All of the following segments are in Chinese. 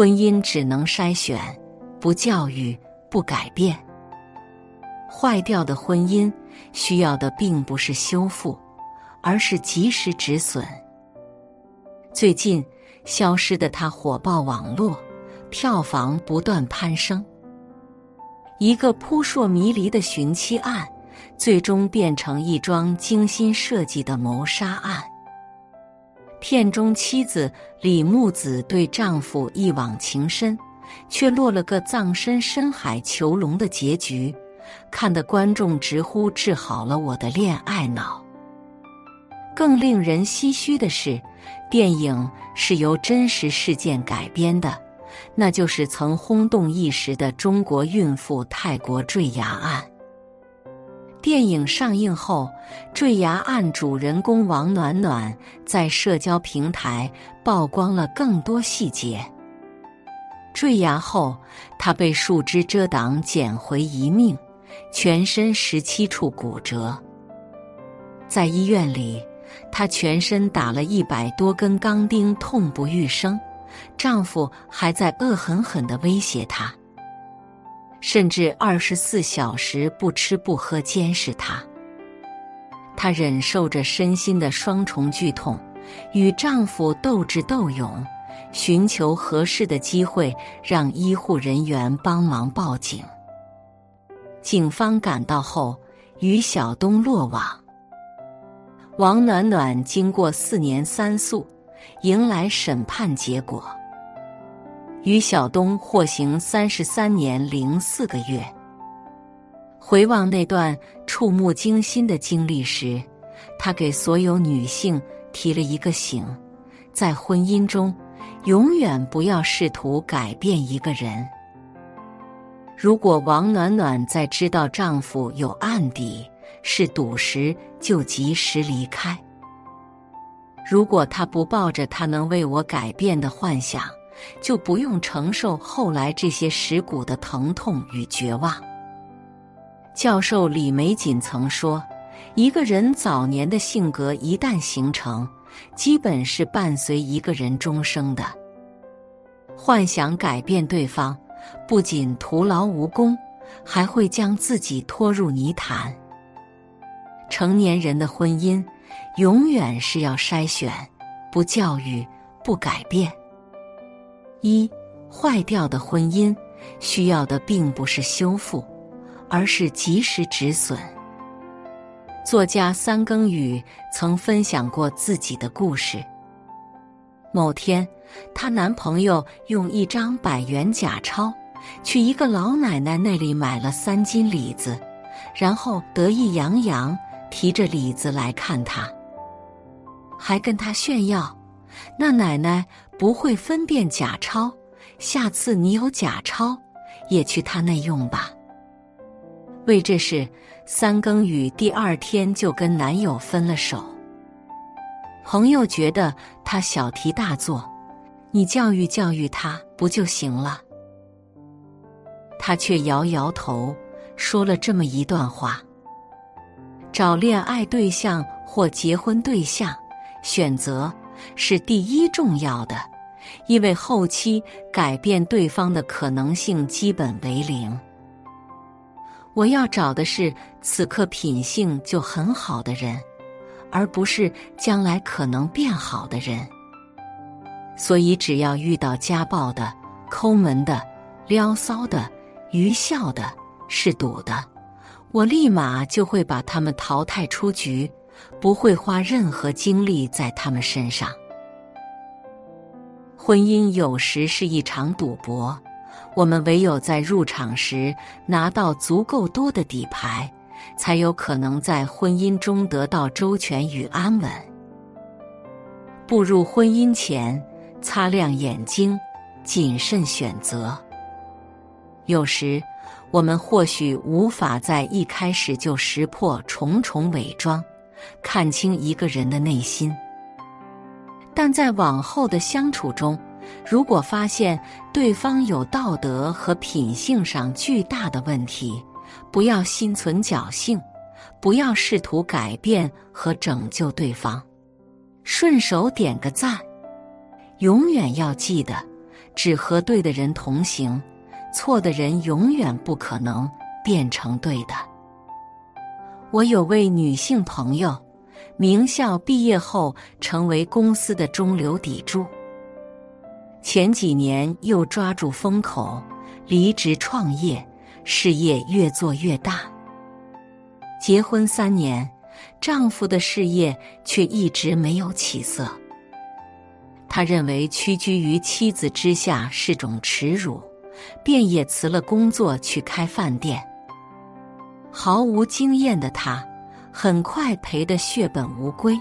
婚姻只能筛选，不教育，不改变。坏掉的婚姻需要的并不是修复，而是及时止损。最近，《消失的他》火爆网络，票房不断攀升。一个扑朔迷离的寻妻案，最终变成一桩精心设计的谋杀案。片中妻子李木子对丈夫一往情深，却落了个葬身深海囚笼的结局，看得观众直呼治好了我的恋爱脑。更令人唏嘘的是，电影是由真实事件改编的，那就是曾轰动一时的中国孕妇泰国坠崖案。电影上映后，坠崖案主人公王暖暖在社交平台曝光了更多细节。坠崖后，她被树枝遮挡，捡回一命，全身十七处骨折。在医院里，她全身打了一百多根钢钉，痛不欲生。丈夫还在恶狠狠地威胁她。甚至二十四小时不吃不喝监视她，她忍受着身心的双重剧痛，与丈夫斗智斗勇，寻求合适的机会让医护人员帮忙报警。警方赶到后，于晓东落网。王暖暖经过四年三诉，迎来审判结果。于晓东获刑三十三年零四个月。回望那段触目惊心的经历时，他给所有女性提了一个醒：在婚姻中，永远不要试图改变一个人。如果王暖暖在知道丈夫有案底是赌时，就及时离开；如果她不抱着他能为我改变的幻想，就不用承受后来这些蚀骨的疼痛与绝望。教授李玫瑾曾说：“一个人早年的性格一旦形成，基本是伴随一个人终生的。幻想改变对方，不仅徒劳无功，还会将自己拖入泥潭。成年人的婚姻，永远是要筛选，不教育，不改变。”一坏掉的婚姻，需要的并不是修复，而是及时止损。作家三更雨曾分享过自己的故事。某天，她男朋友用一张百元假钞去一个老奶奶那里买了三斤李子，然后得意洋洋提着李子来看她，还跟她炫耀。那奶奶不会分辨假钞，下次你有假钞，也去他那用吧。为这事，三更雨第二天就跟男友分了手。朋友觉得他小题大做，你教育教育他不就行了？他却摇摇头，说了这么一段话：找恋爱对象或结婚对象，选择。是第一重要的，因为后期改变对方的可能性基本为零。我要找的是此刻品性就很好的人，而不是将来可能变好的人。所以，只要遇到家暴的、抠门的、撩骚的、愚孝的、是赌的，我立马就会把他们淘汰出局。不会花任何精力在他们身上。婚姻有时是一场赌博，我们唯有在入场时拿到足够多的底牌，才有可能在婚姻中得到周全与安稳。步入婚姻前，擦亮眼睛，谨慎选择。有时，我们或许无法在一开始就识破重重伪装。看清一个人的内心，但在往后的相处中，如果发现对方有道德和品性上巨大的问题，不要心存侥幸，不要试图改变和拯救对方，顺手点个赞。永远要记得，只和对的人同行，错的人永远不可能变成对的。我有位女性朋友，名校毕业后成为公司的中流砥柱，前几年又抓住风口离职创业，事业越做越大。结婚三年，丈夫的事业却一直没有起色。他认为屈居于妻子之下是种耻辱，便也辞了工作去开饭店。毫无经验的他，很快赔得血本无归。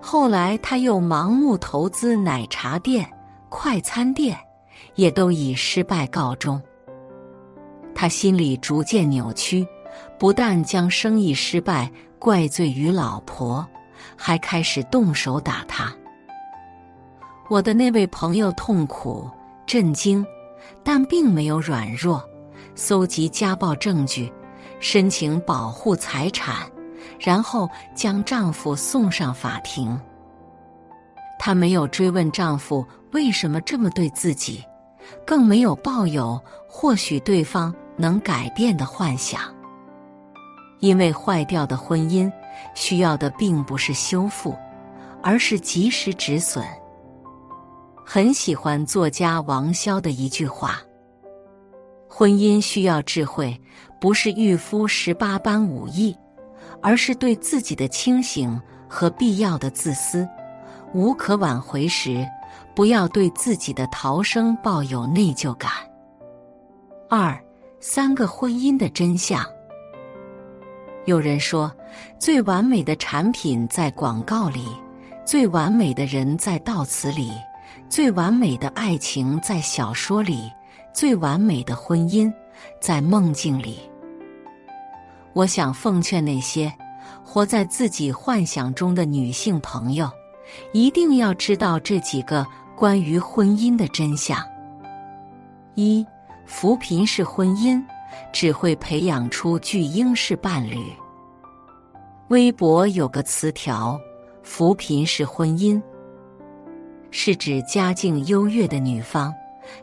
后来他又盲目投资奶茶店、快餐店，也都以失败告终。他心里逐渐扭曲，不但将生意失败怪罪于老婆，还开始动手打他。我的那位朋友痛苦、震惊，但并没有软弱，搜集家暴证据，申请保护财产，然后将丈夫送上法庭。她没有追问丈夫为什么这么对自己，更没有抱有或许对方能改变的幻想。因为坏掉的婚姻需要的并不是修复，而是及时止损。很喜欢作家王潇的一句话：“婚姻需要智慧，不是御夫十八般武艺，而是对自己的清醒和必要的自私。无可挽回时，不要对自己的逃生抱有内疚感。”二三个婚姻的真相。有人说，最完美的产品在广告里，最完美的人在悼词里。最完美的爱情在小说里，最完美的婚姻在梦境里。我想奉劝那些活在自己幻想中的女性朋友，一定要知道这几个关于婚姻的真相：一、扶贫式婚姻只会培养出巨婴式伴侣。微博有个词条：扶贫式婚姻。是指家境优越的女方，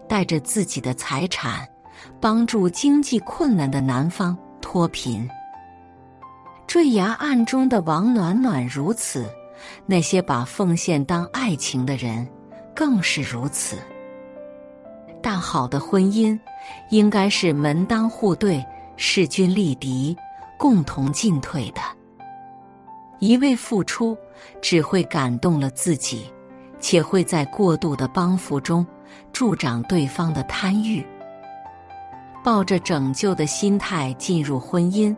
带着自己的财产，帮助经济困难的男方脱贫。坠崖案中的王暖暖如此，那些把奉献当爱情的人更是如此。但好的婚姻，应该是门当户对、势均力敌、共同进退的。一味付出，只会感动了自己。且会在过度的帮扶中助长对方的贪欲。抱着拯救的心态进入婚姻，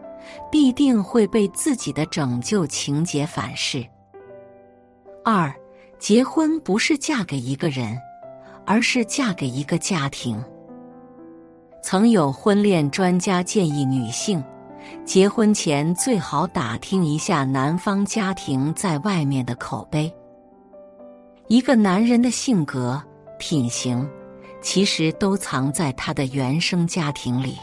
必定会被自己的拯救情节反噬。二，结婚不是嫁给一个人，而是嫁给一个家庭。曾有婚恋专家建议女性，结婚前最好打听一下男方家庭在外面的口碑。一个男人的性格、品行，其实都藏在他的原生家庭里。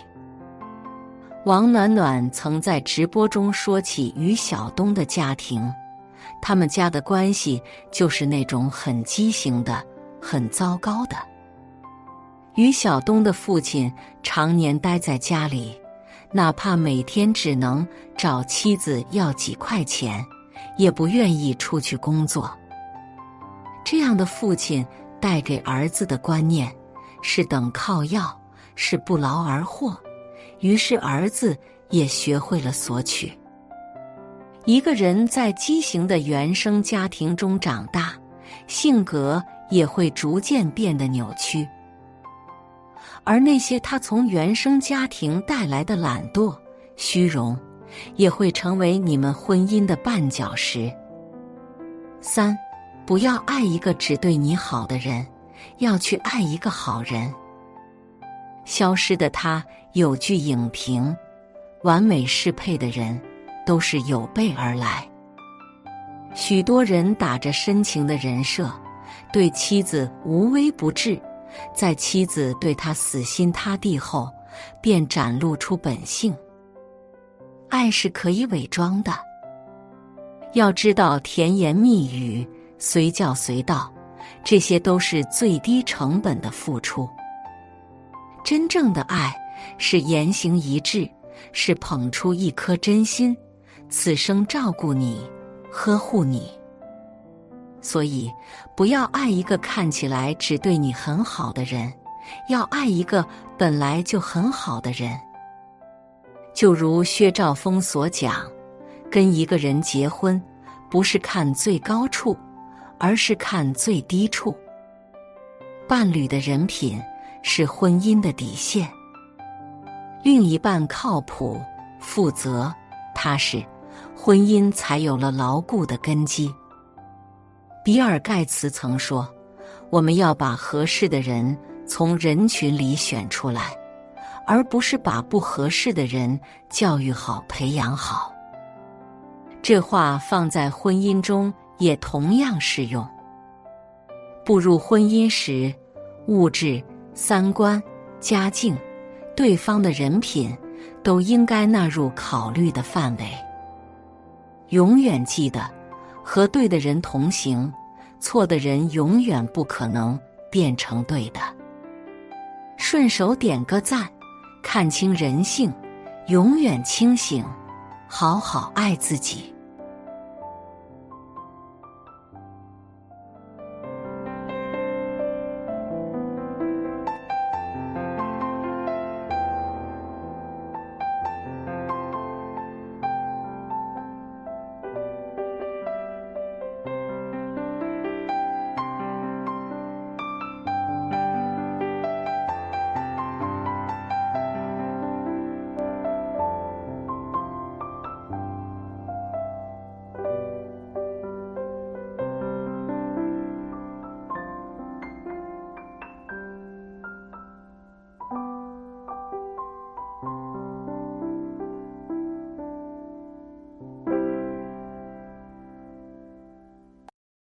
王暖暖曾在直播中说起于晓东的家庭，他们家的关系就是那种很畸形的、很糟糕的。于晓东的父亲常年待在家里，哪怕每天只能找妻子要几块钱，也不愿意出去工作。这样的父亲带给儿子的观念是等靠要，是不劳而获。于是儿子也学会了索取。一个人在畸形的原生家庭中长大，性格也会逐渐变得扭曲。而那些他从原生家庭带来的懒惰、虚荣，也会成为你们婚姻的绊脚石。三。不要爱一个只对你好的人，要去爱一个好人。消失的他有句影评：完美适配的人都是有备而来。许多人打着深情的人设，对妻子无微不至，在妻子对他死心塌地后，便展露出本性。爱是可以伪装的，要知道甜言蜜语。随叫随到，这些都是最低成本的付出。真正的爱是言行一致，是捧出一颗真心，此生照顾你，呵护你。所以，不要爱一个看起来只对你很好的人，要爱一个本来就很好的人。就如薛兆丰所讲，跟一个人结婚，不是看最高处，而是看最低处。伴侣的人品是婚姻的底线，另一半靠谱、负责、踏实，婚姻才有了牢固的根基。比尔·盖茨曾说：“我们要把合适的人从人群里选出来，而不是把不合适的人教育好、培养好。”这话放在婚姻中也同样适用。步入婚姻时，物质、三观、家境、对方的人品，都应该纳入考虑的范围。永远记得。和对的人同行，错的人永远不可能变成对的。顺手点个赞，看清人性，永远清醒，好好爱自己。